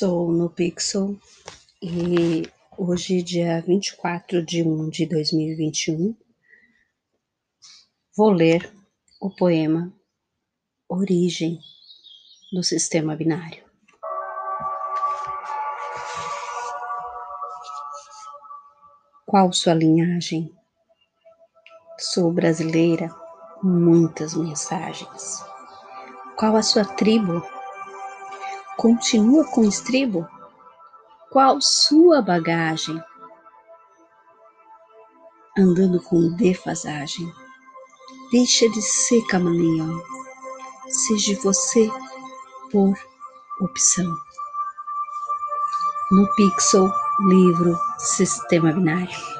Sou no Pixel e hoje, dia 24 de 1 de 2021, vou ler o poema Origem do Sistema Binário. Qual sua linhagem? Sou brasileira, muitas mensagens. Qual a sua tribo? Continua com estribo? Qual sua bagagem? Andando com defasagem. Deixa de ser camaleão. Seja você por opção. No Pixel Livro Sistema Binário.